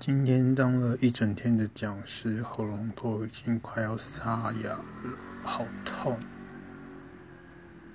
今天当了一整天的讲师喉咙都已经快要沙哑了好痛。